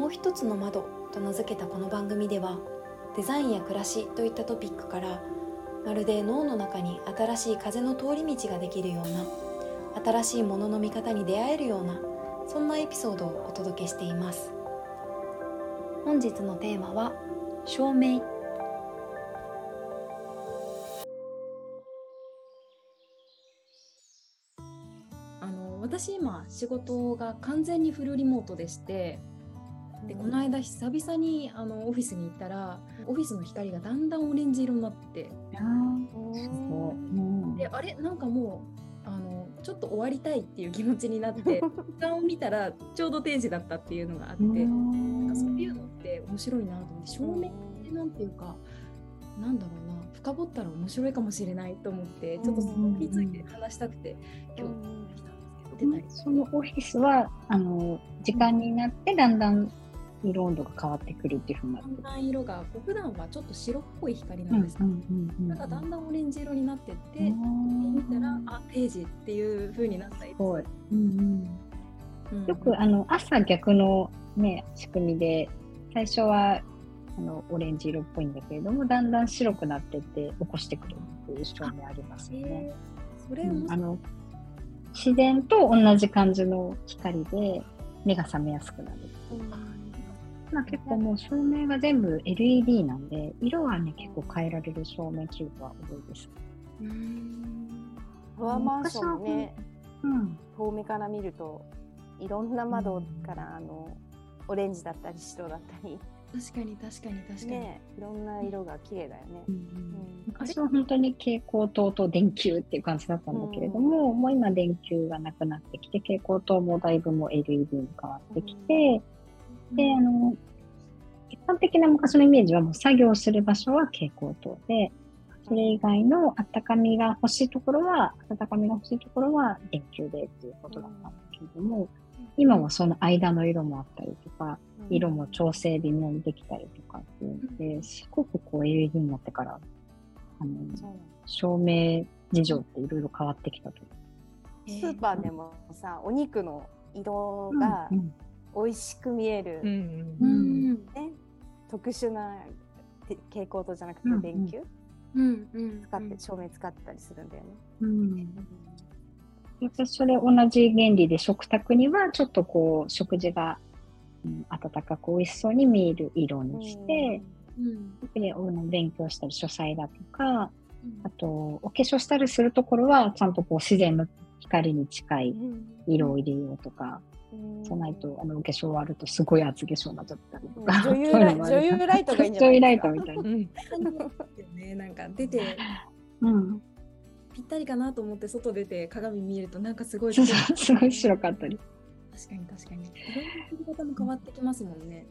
もう一つの窓と名付けたこの番組ではデザインや暮らしといったトピックからまるで脳の中に新しい風の通り道ができるような新しいものの見方に出会えるようなそんなエピソードをお届けしています。本日のテーマは照明。あの私今仕事が完全にフルリモートでしてでこの間久々にあのオフィスに行ったらオフィスの光がだんだんオレンジ色になって。であれなんかもうあのちょっと終わりたいっていう気持ちになって 時間を見たらちょうど定時だったっていうのがあってなんかそういうのって面白いなと思って照明ってなんていうかなんだろうな深掘ったら面白いかもしれないと思ってちょっとそこについて話したくて今日来たんですけどそのオフィスはあの時間になってだんだん色温度が変わってくるっていうふうになってだんだん色がこう普段はちょっと白っぽい光なんですけど、ただだんだんオレンジ色になってって見たらあページっていうふうになったりすごい、う。んうん、よくあの朝逆のね仕組みで最初はあのオレンジ色っぽいんだけれどもだんだん白くなってって起こしてくるっていう証明ありますよね。それ、うん、あの自然と同じ感じの光で目が覚めやすくなる。うん今結構もう照明が全部 LED なんで、色はね、結構変えられる照明器具は多いです。フロアマンションね、うん、遠目から見ると、いろんな窓からあの、オレンジだったり白だったり。確かに確かに確かに。ね、いろんな色が綺麗だよね。うんうん、昔は本当に蛍光灯と電球っていう感じだったんだけれども、うん、もう今電球がなくなってきて、蛍光灯もだいぶもう LED に変わってきて、で、あの、一般的な昔のイメージはもう作業する場所は蛍光灯で、それ以外の温かみが欲しいところは、温かみが欲しいところは電球でっていうことだったんだけれども、今はその間の色もあったりとか、色も調整微妙にできたりとかっていうので、すごくこう LED になってから、あの、照明事情っていろいろ変わってきたと。スーパーでもさ、お肉の色が、美味しく見える、うんね、特殊な蛍光灯じゃなくて電球、うんうん、使って照明使ってたりするんだよね。うん。それ同じ原理で食卓にはちょっとこう食事が、うん、温かく美味しそうに見える色にして、うん、特に勉強したり書斎だとか、うん、あとお化粧したりするところはちゃんとこう自然の光に近い色を入れようとか、じゃないとあのお化粧終わるとすごい厚化粧になっちゃったりとか、女優ライ女優ライトがいいんじゃない女優ライトみたいな。ね、なんか出て、うん、ぴったりかなと思って外出て鏡見るとなんかすごいすごい白かったり。確かに確かに。色の方も変わってきますもんね。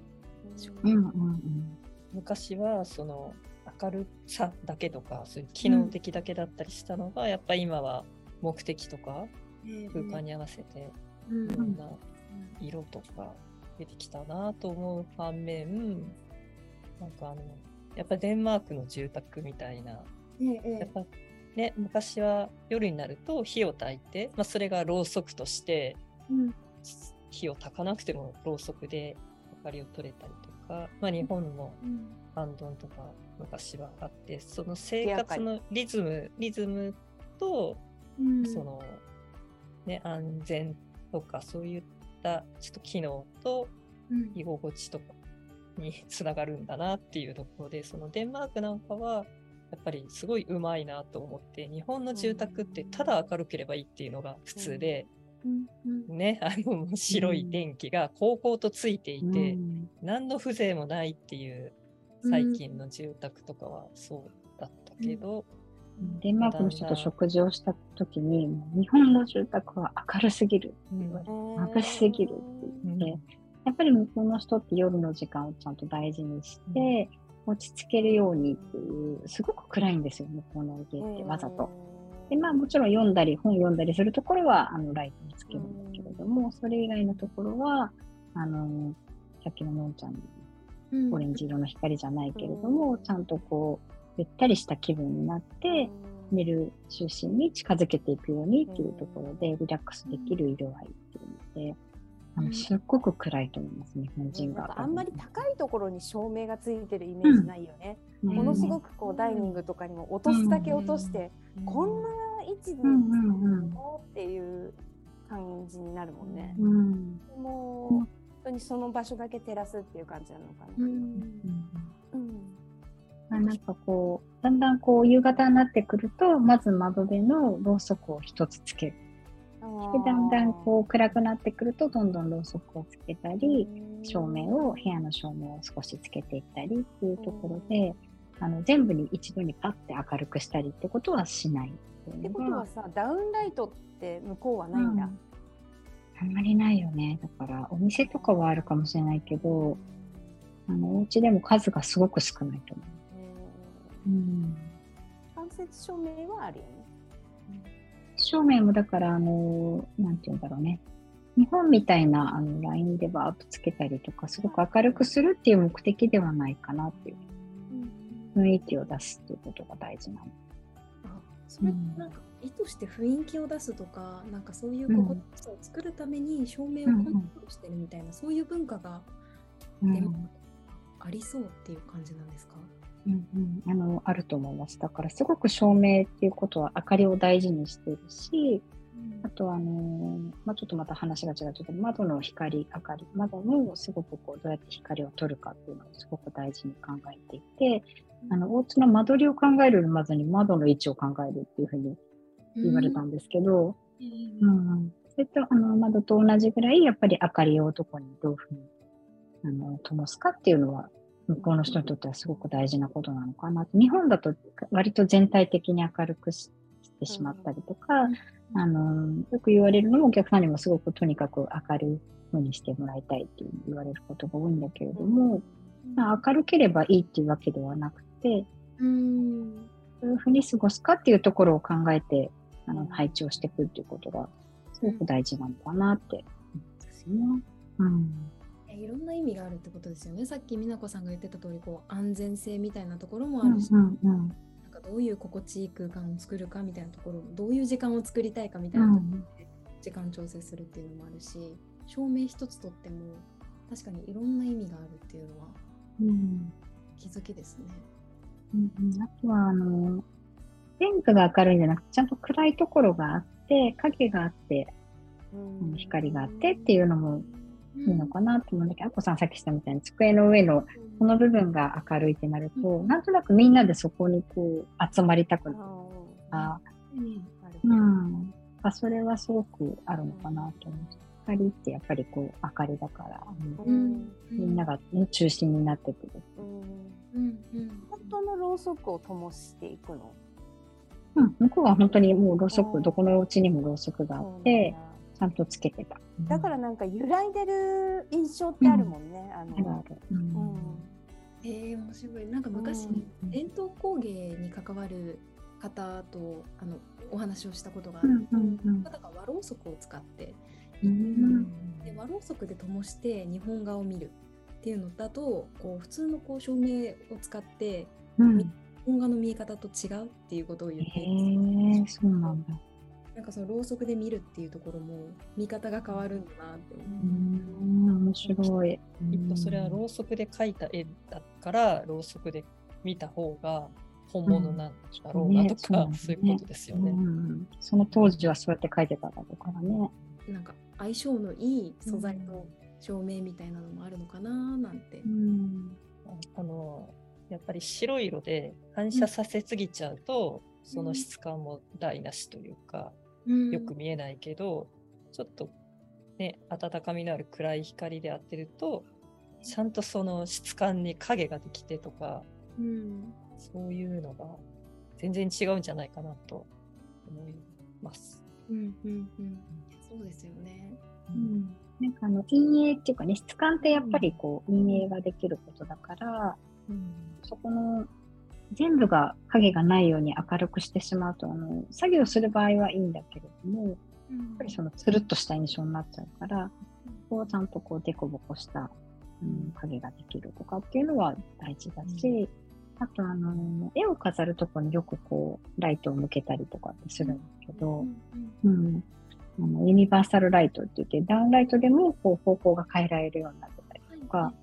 うんうんうん、昔はその明るさだけとかそういう機能的だけだったりしたのが、うん、やっぱ今は目的とか空間に合わせていろん。な色とか出てきたなと思う反面、なんかあの、やっぱデンマークの住宅みたいな、やっぱね、昔は夜になると火を焚いて、まあ、それがろうそくとして、火を焚かなくてもろうそくで明かりを取れたりとか、まあ、日本のハンドンとか昔はあってその生活のリズムリズムと、そのね安全とかそういったちょっと機能と居心地とかにつながるんだなっていうところで、そのデンマークなんかはやっぱりすごいうまいなと思って日本の住宅ってただ明るければいいっていうのが普通で、ね、あの白い電気が高々とついていて、何の風情もないっていう最近の住宅とかはそうだったけど、デンマークの人と食事をした時に、日本の住宅は明るすぎる。って言われて、眩しすぎるって言って、やっぱり向こうの人って夜の時間をちゃんと大事にして、落ち着けるようにっていう、すごく暗いんですよ、向こうの家ってわざと。で、まあもちろん読んだり、本読んだりするところは、あの、ライトにつけるんだけれども、それ以外のところは、あの、さっきののんちゃんのオレンジ色の光じゃないけれども、ちゃんとこう、ゆったりした気分になって、寝る中心に近づけていくようにっていうところで、リラックスできる色合いっていうので、あのすっごく暗いと思います、日本人が。あんまり高いところに照明がついてるイメージないよね。うん、ものすごくこうダイニングとかにも落とすだけ落として、うん、こんな位置でっていう感じになるもんね。うん、もう本当にその場所だけ照らすっていう感じなのかな。うんあなんかこう、だんだんこう夕方になってくると、まず窓辺のろうそくを一つつける。でだんだんこう暗くなってくるとどんどんろうそくをつけたり照明を部屋の照明を少しつけていったりっていうところであの全部に一度にパッて明るくしたりってことはしないってことはさダウンライトって向こうはないんだ、うん、あんまりないよねだからお店とかはあるかもしれないけどあのお家でも数がすごく少ないと思う。うん、間接照明はあるよね。照明もだから、あの、なんて言うんだろうね。日本みたいなあのラインでバーッとつけたりとか、すごく明るくするっていう目的ではないかなっていう、雰囲気を出すっていうことが大事なの。あそれってなんか意図して雰囲気を出すとか、なんかそういう心地さを作るために照明をコントロールしてるみたいな、うんうん、そういう文化が、でもありそうっていう感じなんですか、うんうん、あのあると思います。だからすごく照明っていうことは明かりを大事にしているし、うん、あとはあのまあ、ちょっとまた話が違うけど窓の光明かり窓のすごくこうどうやって光を取るかっていうのをすごく大事に考えていて、うん、あのお家の間取りを考えるよりまずに窓の位置を考えるっていうふうに言われたんですけど、うん、うん、それとあの窓と同じぐらいやっぱり明かりをどこにどういうふうにあの灯すかっていうのは向こうの人にとってはすごく大事なことなのかな日本だと割と全体的に明るくしてしまったりとか、うん、あのよく言われるのもお客さんにもすごくとにかく明るい風にしてもらいたいって言われることが多いんだけれども、まあ、明るければいいっていうわけではなくて、うん、どういうふうに過ごすかっていうところを考えてあの配置をしていくっていうことがすごく大事なのかなって思いますよね。うんいろんな意味があるってことですよね。さっき美奈子さんが言ってた通りこう安全性みたいなところもあるし、うんうんうん、なんかどういう心地いい空間を作るかみたいなところどういう時間を作りたいかみたいなところで時間調整するっていうのもあるし照明一つとっても確かにいろんな意味があるっていうのは、うん、気づきですね。うんうん、あとはあの全部が明るいんじゃなくてちゃんと暗いところがあって影があって、うん、光があってっていうのもいいのかなと思うんだけど、あこさんさっきしたみたいに机の上のこの部分が明るいってなると、なんとなくみんなでそこにこう集まりたくなる。あ、うん、あそれはすごくあるのかなと思う。光ってやっぱりこう明かりだから、うん、みんなが、ね、中心になってくる。うん。うん、本当のろうそくを灯していくの？うん、向こうは本当にもうろうそく、どこのお家にもろうそくがあって、ちゃんとつけてた。だからなんか揺らいでる印象ってあるもんね。あの、うん、えー、面白い。なんか昔、伝統工芸に関わる方とあのお話をしたことがある、うんうん、方が和ろうそくを使ってうん、で和ろうそくで灯して日本画を見るっていうのだとこう普通のこう照明を使って、うん、日本画の見え方と違うっていうことを言っています。そうなんだなんかそのろうそくで見るっていうところも見方が変わるんだなって思う。面白い。それはろうそくで描いた絵だからろうそくで見た方が本物なんだろうなとか、うんね、そういうことですよね、うん、その当時はそうやって描いてただろうからね。なんか相性のいい素材の照明みたいなのもあるのかななんて。うん、あのやっぱり白色で反射させすぎちゃうと、その質感も台無しというか、よく見えないけど、うん、ちょっとね温かみのある暗い光で当てるとちゃんとその質感に影ができてとか、うん、そういうのが全然違うんじゃないかなと思います。うんうんうん、そうですよね。うん、なんかあの陰影っていうかね質感ってやっぱりこう陰影ができることだから、うん、そこの全部が影がないように明るくしてしまうとあの作業する場合はいいんだけれども、うん、やっぱりそのつるっとした印象になっちゃうから、ここをちゃんとこうデコボコした、うん、影ができるとかっていうのは大事だし、うん、あとあの絵を飾るとこによくこうライトを向けたりとかってするんだけど、うん、うん、あのユニバーサルライトって言って、ダウンライトでもこう方向が変えられるようになってたりとか、はい、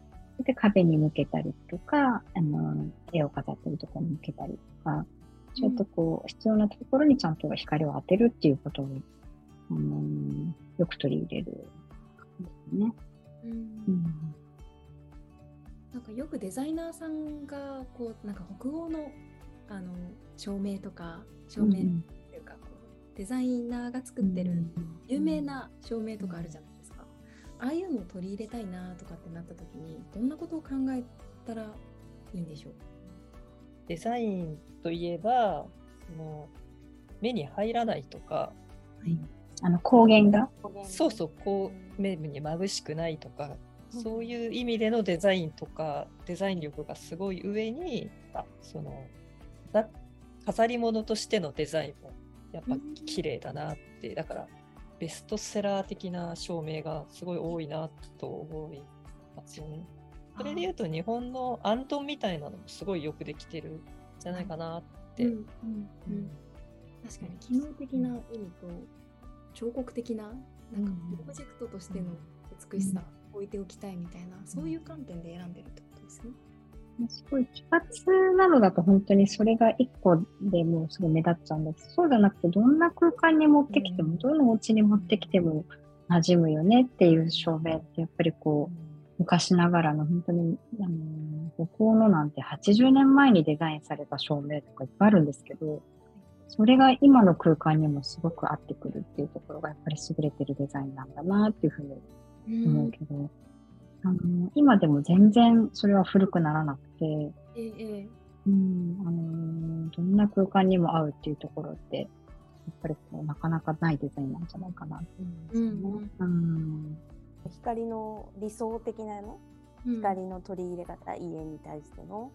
で壁に向けたりとか、あの絵を飾ってるところに向けたりとか、ちょっとこう、必要なところにちゃんと光を当てるっていうことを、あのよく取り入れるですね。うん、うん。なんかよくデザイナーさんがこうなんか北欧のあの照明とか照明っていうか、デザイナーが作ってる有名な照明とかあるじゃないああいうのを取り入れたいなとかってなった時にどんなことを考えたらいいんでしょう？デザインといえばその目に入らないとか、はい、あの光源が？そうそうこう目に眩しくないとかそういう意味でのデザインとかデザイン力がすごい上にその飾り物としてのデザインもやっぱ綺麗だなって、だからベストセラー的な照明がすごい多いなと思いますよね。それで言うと日本のアントンみたいなのもすごいよくできてるんじゃないかなって。うんうんうん、確かに機能的な意味と彫刻的ななんかプロジェクトとしての美しさ置いておきたいみたいな、そういう観点で選んでるってことですね。すごい奇抜なのだと本当にそれが一個でもうすごい目立っちゃうんですそうじゃなくてどんな空間に持ってきても、どのお家に持ってきても馴染むよねっていう照明ってやっぱりこう昔ながらの本当にあの北欧のなんて80年前にデザインされた照明とかいっぱいあるんですけどそれが今の空間にもすごく合ってくるっていうところがやっぱり優れてるデザインなんだなっていうふうに思うけど、うん、あの今でも全然それは古くならなくて、ええ。うん、あのどんな空間にも合うっていうところってやっぱりこうなかなかないデザインなんじゃないかなと思いますね。うん、うん。光の理想的なの、光の取り入れ方家に対しての。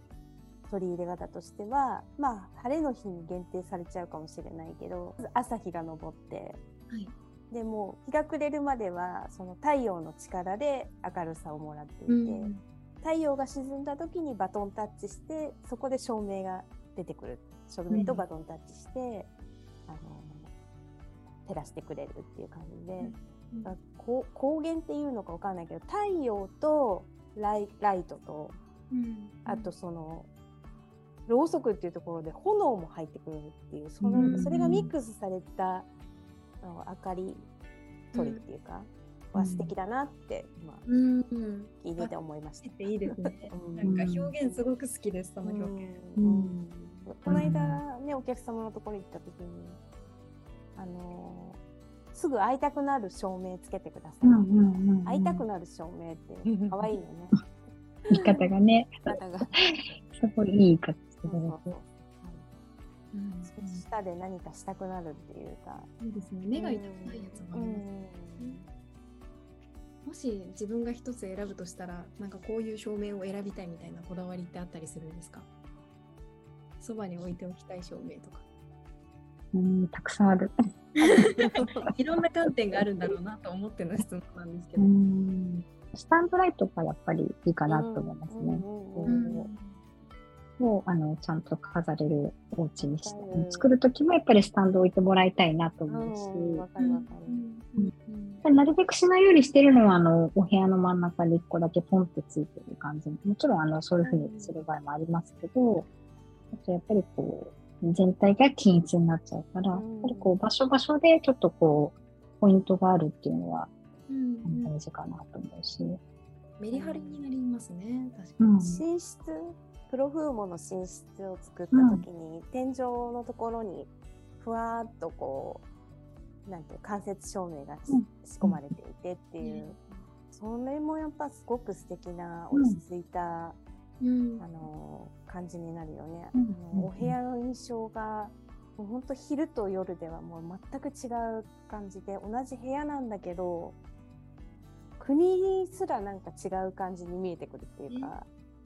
取り入れ方としてはまあ晴れの日に限定されちゃうかもしれないけど朝日が昇って、はい、でも日が暮れるまではその太陽の力で明るさをもらっていて、うん、太陽が沈んだ時にバトンタッチしてそこで照明が出てくる。照明とバトンタッチして、うん、あの照らしてくれるっていう感じで、うん、光源っていうのか分かんないけど太陽とライライトと、あとそのろうそくっていうところで炎も入ってくるっていうその、それがミックスされたの明かり取りっていうか、うん、は素敵だなって今、うん、聞いてて思いました。いいですね。なんか表現すごく好きですその表現。この間ねお客様のところに行った時にあのー、すぐ会いたくなる照明つけてください。会いたくなる照明って可愛いよね。言い方がね。方が すごいいい言い方してくれて。うん、舌で何かしたくなるっていうか。いいですね。目が痛くないやつもあります、ね、もし自分が一つ選ぶとしたら、なんかこういう照明を選びたいみたいなこだわりってあったりするんですか？そばに置いておきたい照明とか。うん、たくさんある。いろんな観点があるんだろうなと思っての質問なんですけど。スタンドライトがやっぱりいいかなと思いますね。をあのちゃんと飾れるお家にして、うん、作る時もやっぱりスタンド置いてもらいたいなと思うし、うん、なるべくしないようにしてるのはあのお部屋の真ん中に1個だけポンってついてる感じ。もちろんあのそういうふうにする場合もありますけど、あとやっぱりこう全体が均一になっちゃうから、やっぱりこう場所場所でちょっとこうポイントがあるっていうのは大事かなと思うし。メリハリになりますね、確かに。寝室プロフーモの寝室を作った時に、うん、天井のところにふわっとこうなんていう間接照明が仕込まれていてっていう、うん、それもやっぱすごく素敵な落ち着いた、うん、あの感じになるよね。あのお部屋の印象がもう本当昼と夜ではもう全く違う感じで同じ部屋なんだけど国すらなんか違う感じに見えてくるっていうか。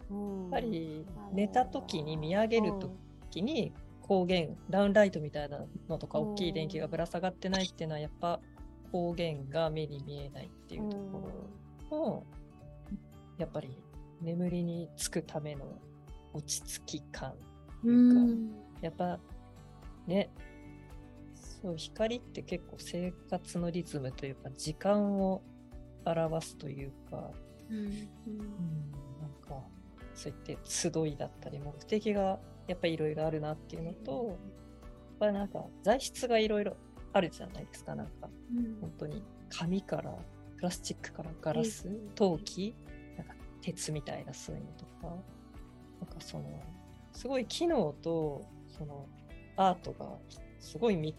やっぱり寝た時に見上げる時に光源ダウンライトみたいなのとか大きい電気がぶら下がってないっていうのはやっぱ光源が目に見えないっていうところもやっぱり眠りにつくための落ち着き感というかやっぱねそう光って結構生活のリズムというか時間を表すというか、うん。うん、なんかそういって集いだったり目的がやっぱりいろいろあるなっていうのと、やっぱりなんか材質がいろいろあるじゃないですかなんか、うん、本当に。紙からプラスチックからガラス、陶器なんか鉄みたいなそういうのとか。なんかそのすごい機能とそのアートがすごい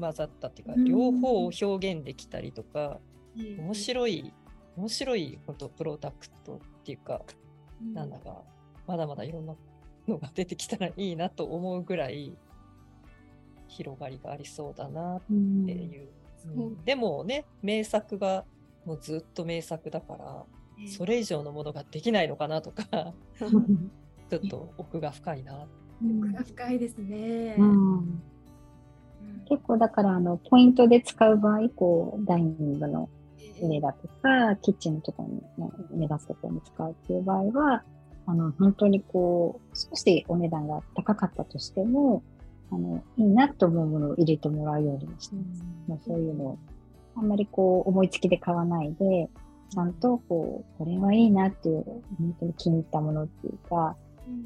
混ざったっていうか、両方を表現できたりとか、面白い面白い本当プロダクトっていうか、うん、なんだかまだまだいろんなのが出てきたらいいなと思うぐらい広がりがありそうだなっていう、うん。うん、でもね名作がもうずっと名作だから、それ以上のものができないのかなとか ちょっと奥が深いな。奥が深いですね。結構だからあのポイントで使う場合こうダイニングの上だとか、キッチンのところに目指すところに使うっていう場合は、あの、本当にこう、少しお値段が高かったとしても、あの、いいなと思うものを入れてもらうようにしてます。うん、もうそういうのを、あんまりこう、思いつきで買わないで、ちゃんとこう、これはいいなっていう、本当に気に入ったものっていうか、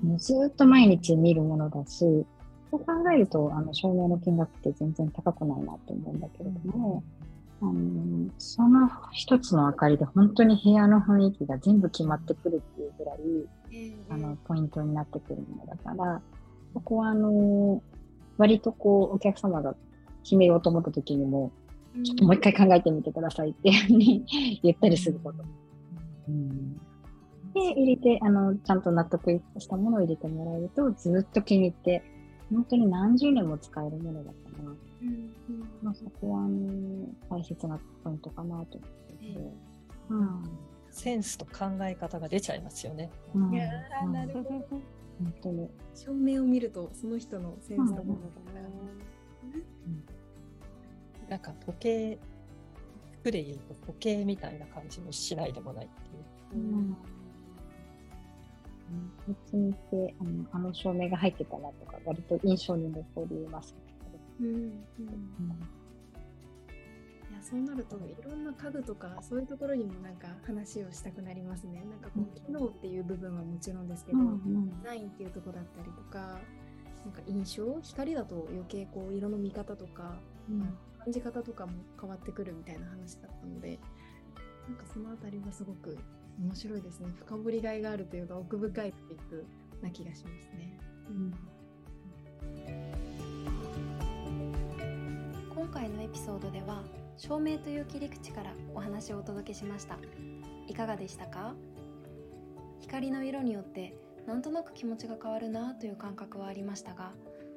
うん、もうずっと毎日見るものだし、そう考えると、あの、照明の金額って全然高くないなと思うんだけれども、うんあのその一つの明かりで本当に部屋の雰囲気が全部決まってくるっていうぐらい、えー、あのポイントになってくるものだからここはあの割とこうお客様が決めようと思った時にも、うん、ちょっともう一回考えてみてくださいっていうふうに言ったりすること。うん、で入れてあのちゃんと納得したものを入れてもらえるとずっと気に入って本当に何十年も使えるものだから。うんまあ、そこはあの大切なポイントかなと思って。て、うん、センスと考え方が出ちゃいますよね。うん、いやなるほど。本当に。照明を見るとその人のセンスとものが、うん、なんか時計服で言うと時計みたいな感じもしないでもないっていう。うん。別にてあのあの照明が入ってたなとか割と印象に残りますうんうん、いやそうなるといろんな家具とかそういうところにもなんか話をしたくなりますね。なんかこう機能っていう部分はもちろんですけど、うんうん、デザインっていうとこだったりとかなんか印象光だと余計こう色の見方とか、うん、感じ方とかも変わってくるみたいな話だったのでなんかその辺りはすごく面白いですね。深掘りがいがあるというか奥深いトピックな気がしますね。うん今回のエピソードでは照明という切り口からお話をお届けしました。いかがでしたか？光の色によってなんとなく気持ちが変わるなという感覚はありましたが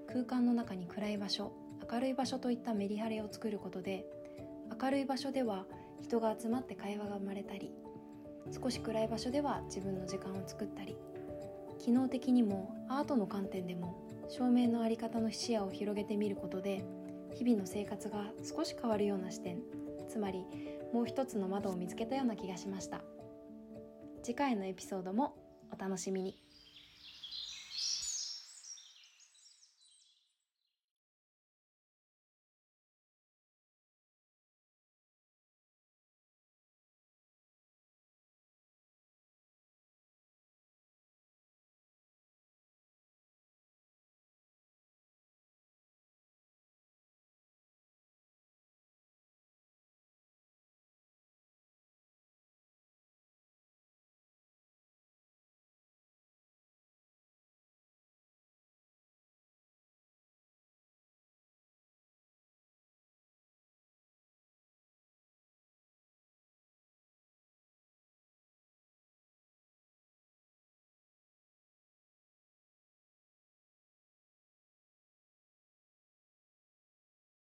空間の中に暗い場所明るい場所といったメリハリを作ることで明るい場所では人が集まって会話が生まれたり少し暗い場所では自分の時間を作ったり機能的にもアートの観点でも照明の在り方の視野を広げてみることで日々の生活が少し変わるような視点つまりもう一つの窓を見つけたような気がしました。次回のエピソードもお楽しみに。